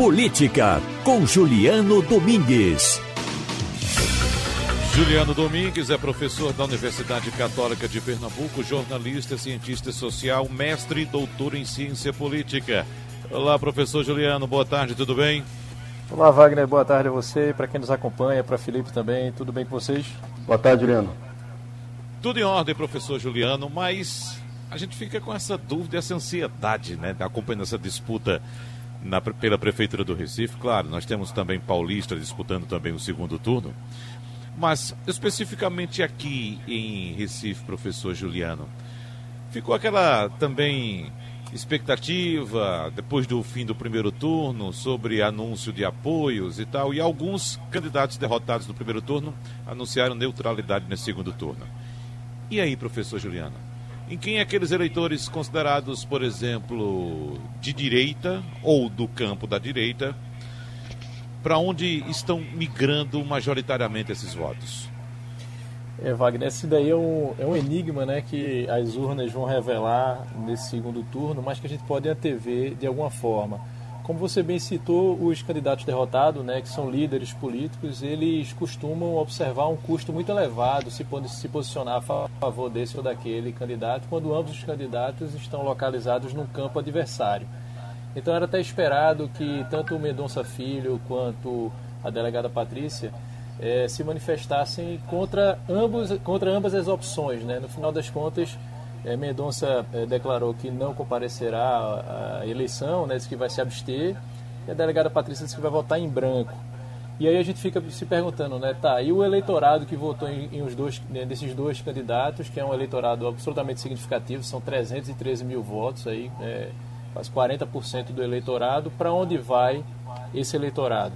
Política, com Juliano Domingues. Juliano Domingues é professor da Universidade Católica de Pernambuco, jornalista, cientista social, mestre e doutor em ciência política. Olá, professor Juliano, boa tarde, tudo bem? Olá, Wagner, boa tarde a você, para quem nos acompanha, para Felipe também, tudo bem com vocês? Boa tarde, Juliano. Tudo em ordem, professor Juliano, mas a gente fica com essa dúvida, essa ansiedade, né, acompanhando essa disputa na, pela Prefeitura do Recife. Claro, nós temos também Paulista disputando também o segundo turno. Mas, especificamente aqui em Recife, professor Juliano, ficou aquela também expectativa depois do fim do primeiro turno sobre anúncio de apoios e tal, e alguns candidatos derrotados no primeiro turno anunciaram neutralidade no segundo turno. E aí, professor Juliano? Em quem aqueles eleitores considerados, por exemplo, de direita ou do campo da direita, para onde estão migrando majoritariamente esses votos? É, Wagner, esse daí é um, é um enigma né, que as urnas vão revelar nesse segundo turno, mas que a gente pode antever de alguma forma. Como você bem citou, os candidatos derrotados, né, que são líderes políticos, eles costumam observar um custo muito elevado se, se posicionar a favor desse ou daquele candidato, quando ambos os candidatos estão localizados num campo adversário. Então era até esperado que tanto o Mendonça Filho quanto a delegada Patrícia é, se manifestassem contra, ambos, contra ambas as opções. Né? No final das contas, é, Mendonça é, declarou que não comparecerá à, eleição, né? disse que vai se abster, e a delegada Patrícia disse que vai votar em branco. E aí a gente fica se perguntando, né, tá, e o eleitorado que votou em, em os dois, né, desses dois candidatos, que é um eleitorado absolutamente significativo, são 313 mil votos aí, é, quase 40% do eleitorado, para onde vai esse eleitorado?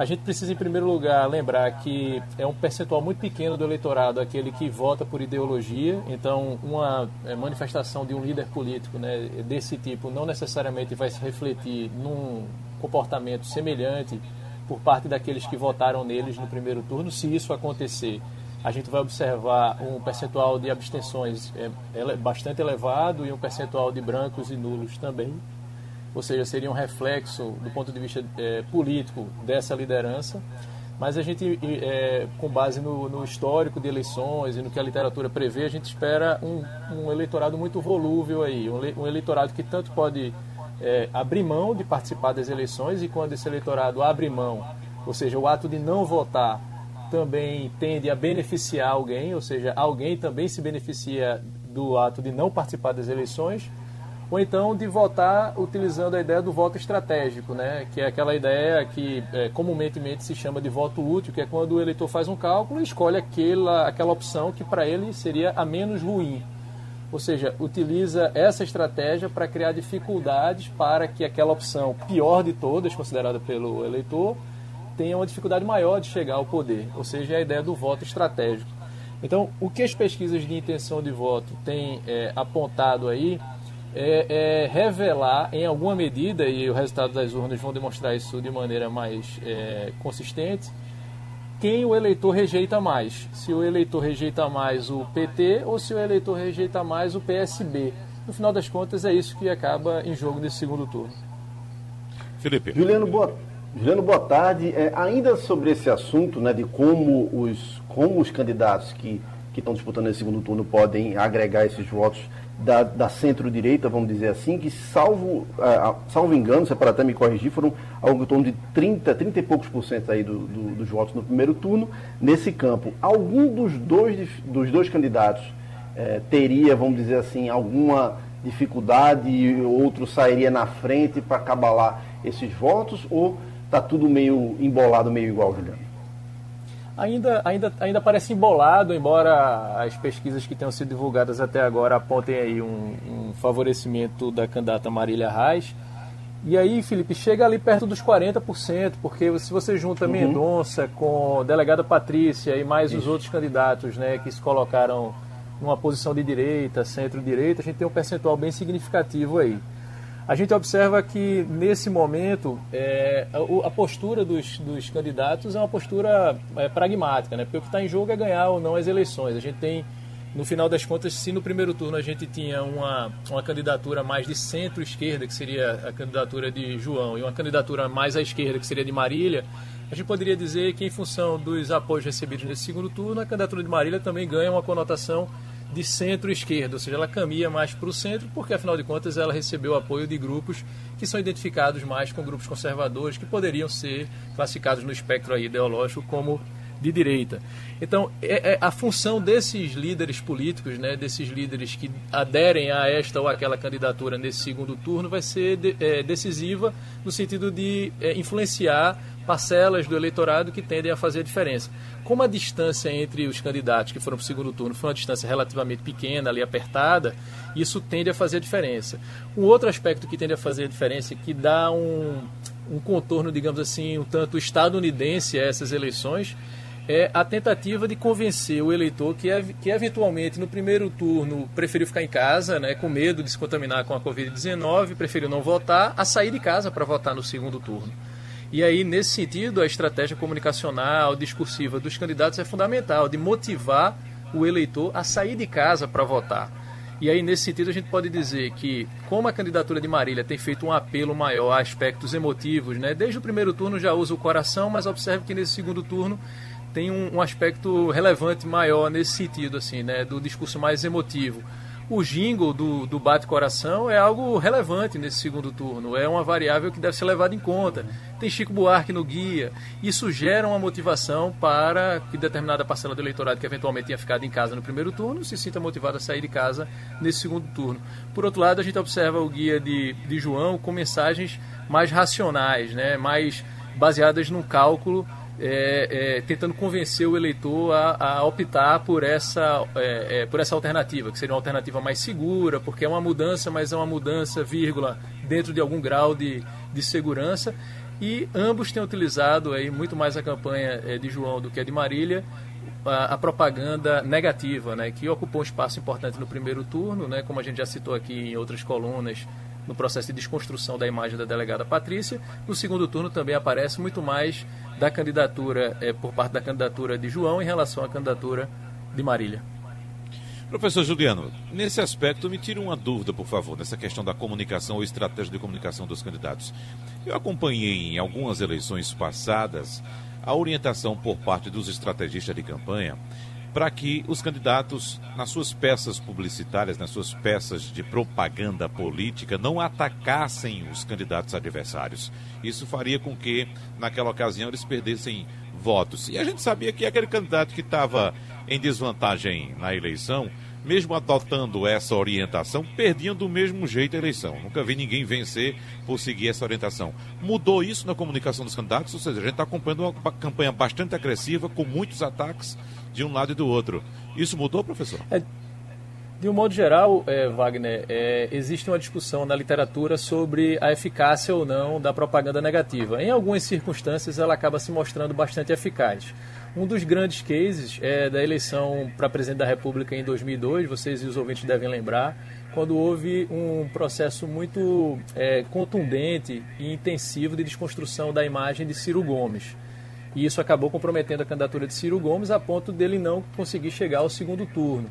A gente precisa, em primeiro lugar, lembrar que é um percentual muito pequeno do eleitorado aquele que vota por ideologia. Então, uma é, manifestação de um líder político né, desse tipo não necessariamente vai se refletir num comportamento semelhante por parte daqueles que votaram neles no primeiro turno. Se isso acontecer, a gente vai observar um percentual de abstenções é, bastante elevado e um percentual de brancos e nulos também ou seja, seria um reflexo do ponto de vista é, político dessa liderança. Mas a gente, é, com base no, no, histórico de eleições e no que a literatura prevê, a gente espera um, um eleitorado muito volúvel aí, um, um eleitorado que tanto pode é, abrir mão de participar das eleições e quando esse eleitorado abre mão, ou seja, o ato de não votar também tende a beneficiar alguém, ou seja, alguém também se beneficia do ato de não participar das eleições ou então de votar utilizando a ideia do voto estratégico, né? que é aquela ideia que é, comumente se chama de voto útil, que é quando o eleitor faz um cálculo e escolhe aquela, aquela opção que para ele seria a menos ruim. Ou seja, utiliza essa estratégia para criar dificuldades para que aquela opção pior de todas, considerada pelo eleitor, tenha uma dificuldade maior de chegar ao poder. Ou seja, é a ideia do voto estratégico. Então, o que as pesquisas de intenção de voto têm é, apontado aí é, é, revelar em alguma medida, e o resultado das urnas vão demonstrar isso de maneira mais é, consistente, quem o eleitor rejeita mais. Se o eleitor rejeita mais o PT ou se o eleitor rejeita mais o PSB. No final das contas, é isso que acaba em jogo nesse segundo turno. Felipe. Juliano, boa, Juliano, boa tarde. É, ainda sobre esse assunto né, de como os, como os candidatos que, que estão disputando esse segundo turno podem agregar esses votos da, da centro-direita, vamos dizer assim, que salvo, uh, salvo engano, você pode até me corrigir, foram algo em torno de 30, 30 e poucos por cento aí do, do, dos votos no primeiro turno nesse campo. Algum dos dois, dos dois candidatos uh, teria, vamos dizer assim, alguma dificuldade e outro sairia na frente para cabalar esses votos ou está tudo meio embolado, meio igual, Juliano? Ainda, ainda, ainda parece embolado, embora as pesquisas que tenham sido divulgadas até agora apontem aí um, um favorecimento da candidata Marília Reis. E aí, Felipe, chega ali perto dos 40%, porque se você junta uhum. Mendonça com a delegada Patrícia e mais Isso. os outros candidatos né, que se colocaram numa posição de direita, centro-direita, a gente tem um percentual bem significativo aí. A gente observa que, nesse momento, é, a, a, postura dos, dos, candidatos é uma postura é, pragmática, né? porque o que está em jogo é ganhar ou não as eleições. A gente tem no final das contas, se no primeiro turno a gente tinha uma, uma candidatura mais de centro-esquerda, que seria a candidatura de João, e uma candidatura mais à esquerda, que seria de Marília, a gente poderia dizer que, em função dos apoios recebidos nesse segundo turno, a candidatura de Marília também ganha uma conotação de centro-esquerda, ou seja, ela caminha mais para o centro, porque afinal de contas ela recebeu apoio de grupos que são identificados mais com grupos conservadores, que poderiam ser classificados no espectro ideológico como de direita. Então, é, é, a função desses líderes políticos, né, desses líderes que aderem a esta ou aquela candidatura nesse segundo turno, vai ser de, é, decisiva no sentido de é, influenciar parcelas do eleitorado que tendem a fazer a diferença. Como a distância entre os candidatos que foram para o segundo turno foi uma distância relativamente pequena, ali apertada, isso tende a fazer a diferença. Um outro aspecto que tende a fazer a diferença, que dá um, um contorno, digamos assim, um tanto estadunidense a essas eleições, é a tentativa de convencer o eleitor que, que eventualmente no primeiro turno preferiu ficar em casa, né, com medo de se contaminar com a Covid-19, preferiu não votar, a sair de casa para votar no segundo turno. E aí, nesse sentido, a estratégia comunicacional, discursiva dos candidatos é fundamental, de motivar o eleitor a sair de casa para votar. E aí, nesse sentido, a gente pode dizer que, como a candidatura de Marília tem feito um apelo maior a aspectos emotivos, né? desde o primeiro turno já usa o coração, mas observe que nesse segundo turno tem um, um, aspecto relevante maior nesse sentido, assim, né, do discurso mais emotivo. O jingle do, do bate-coração é algo relevante nesse segundo turno, é uma variável que deve ser levada em conta. Tem Chico Buarque no guia, isso gera uma motivação para que determinada parcela do eleitorado que eventualmente tinha ficado em casa no primeiro turno se sinta motivada a sair de casa nesse segundo turno. Por outro lado, a gente observa o guia de, de João com mensagens mais racionais, né, mais baseadas num cálculo é, é, tentando convencer o eleitor a, a optar por essa, é, é, por essa alternativa, que seria uma alternativa mais segura, porque é uma mudança, mas é uma mudança, vírgula, dentro de algum grau de, de segurança. E ambos têm utilizado aí muito mais a campanha é, de João do que a de Marília, a, a, propaganda negativa, né, que ocupou um espaço importante no primeiro turno, né, como a gente já citou aqui em outras colunas, no processo de desconstrução da imagem da delegada Patrícia. No segundo turno também aparece muito mais da candidatura, é, por parte da candidatura de João em relação à candidatura de Marília. Professor Juliano, nesse aspecto, me tire uma dúvida, por favor, nessa questão da comunicação ou estratégia de comunicação dos candidatos. Eu acompanhei em algumas eleições passadas a orientação por parte dos estrategistas de campanha para que os candidatos, nas suas peças publicitárias, nas suas peças de propaganda política, não atacassem os candidatos adversários. Isso faria com que, naquela ocasião, eles perdessem votos. E a gente sabia que aquele candidato que estava em desvantagem na eleição, mesmo adotando essa orientação, perdiam do mesmo jeito a eleição. Nunca vi ninguém vencer por seguir essa orientação. Mudou isso na comunicação dos candidatos, ou seja, a gente está acompanhando uma campanha bastante agressiva, com muitos ataques de um lado e do outro. Isso mudou, professor? É, de um modo geral, é, Wagner, é, existe uma discussão na literatura sobre a eficácia ou não da propaganda negativa. Em algumas circunstâncias, ela acaba se mostrando bastante eficaz. Um dos grandes cases é da eleição para presidente da República em 2002, vocês e os ouvintes devem lembrar, quando houve um processo muito é, contundente e intensivo de desconstrução da imagem de Ciro Gomes. E isso acabou comprometendo a candidatura de Ciro Gomes a ponto dele não conseguir chegar ao segundo turno.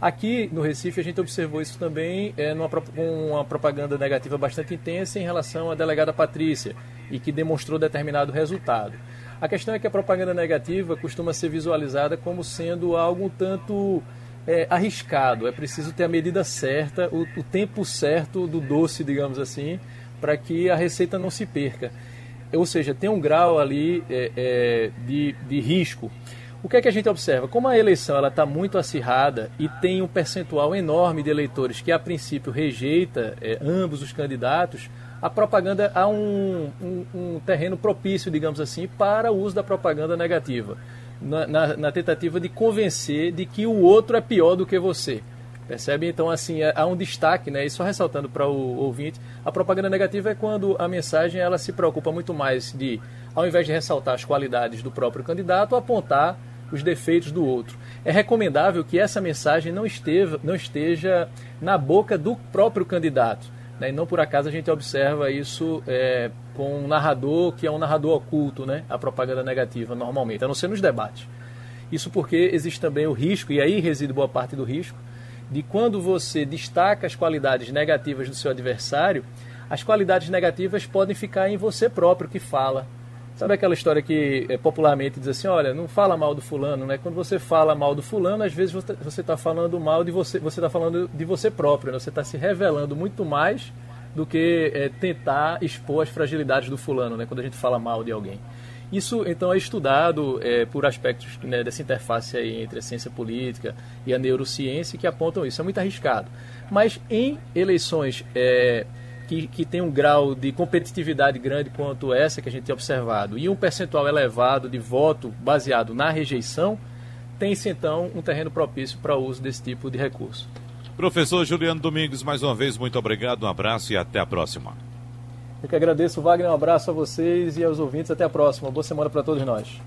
Aqui no Recife a gente observou isso também é, numa, uma propaganda negativa bastante intensa em relação à delegada Patrícia e que demonstrou determinado resultado. A questão é que a propaganda negativa costuma ser visualizada como sendo algo tanto é, arriscado. É preciso ter a medida certa, o, o tempo certo do doce, digamos assim, para que a receita não se perca ou seja, tem um grau ali é, é, de, de risco. O que é que a gente observa? Como a eleição está muito acirrada e tem um percentual enorme de eleitores que a princípio rejeita é, ambos os candidatos, a propaganda há um, um, um, terreno propício, digamos assim, para o uso da propaganda negativa, na, na, na tentativa de convencer de que o outro é pior do que você. Percebe? Então, assim, é, há um destaque, né? E só ressaltando para o ouvinte, a propaganda negativa é quando a mensagem ela se preocupa muito mais de, ao invés de ressaltar as qualidades do próprio candidato, apontar os defeitos do outro. É recomendável que essa mensagem não, esteja, não esteja na boca do próprio candidato. Né? E não por acaso a gente observa isso é, com um narrador que é um narrador oculto, né? a propaganda negativa, normalmente, a não ser nos debates. Isso porque existe também o risco, e aí reside boa parte do risco, de quando você destaca as qualidades negativas do seu adversário, as qualidades negativas podem ficar em você próprio que fala. Sabe aquela história que é, popularmente diz assim, olha, não fala mal do fulano, né? Quando você fala mal do fulano, às vezes você está falando mal de você, você está falando de você próprio, né? você está se revelando muito mais do que é, tentar expor as fragilidades do fulano, né? Quando a gente fala mal de alguém. Isso, então, é estudado é, por aspectos né, dessa interface aí entre a ciência política e a neurociência que apontam isso. É muito arriscado. Mas em eleições é, que, que tem um grau de competitividade grande quanto essa que a gente tem observado e um percentual elevado de voto baseado na rejeição, tem-se então um terreno propício para o uso desse tipo de recurso. Professor Juliano Domingos, mais uma vez, muito obrigado, um abraço e até a próxima. Eu que agradeço, Wagner, um abraço a vocês e aos ouvintes, até a próxima. Boa semana para todos nós.